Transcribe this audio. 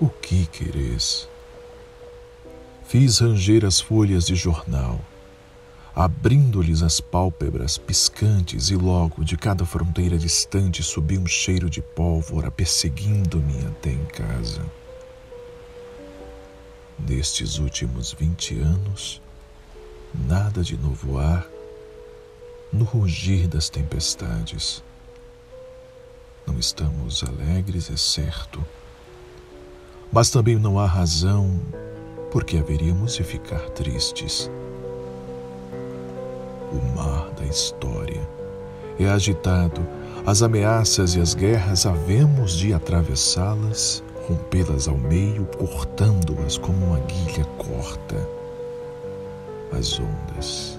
O que queres? Fiz ranger as folhas de jornal, abrindo-lhes as pálpebras piscantes, e logo de cada fronteira distante subiu um cheiro de pólvora perseguindo-me até em casa. Nestes últimos vinte anos, nada de novo ar no rugir das tempestades. Não estamos alegres, é certo, mas também não há razão porque haveríamos de ficar tristes. O mar da história é agitado, as ameaças e as guerras havemos de atravessá-las, rompê-las ao meio, cortando-as como uma guilha corta. As ondas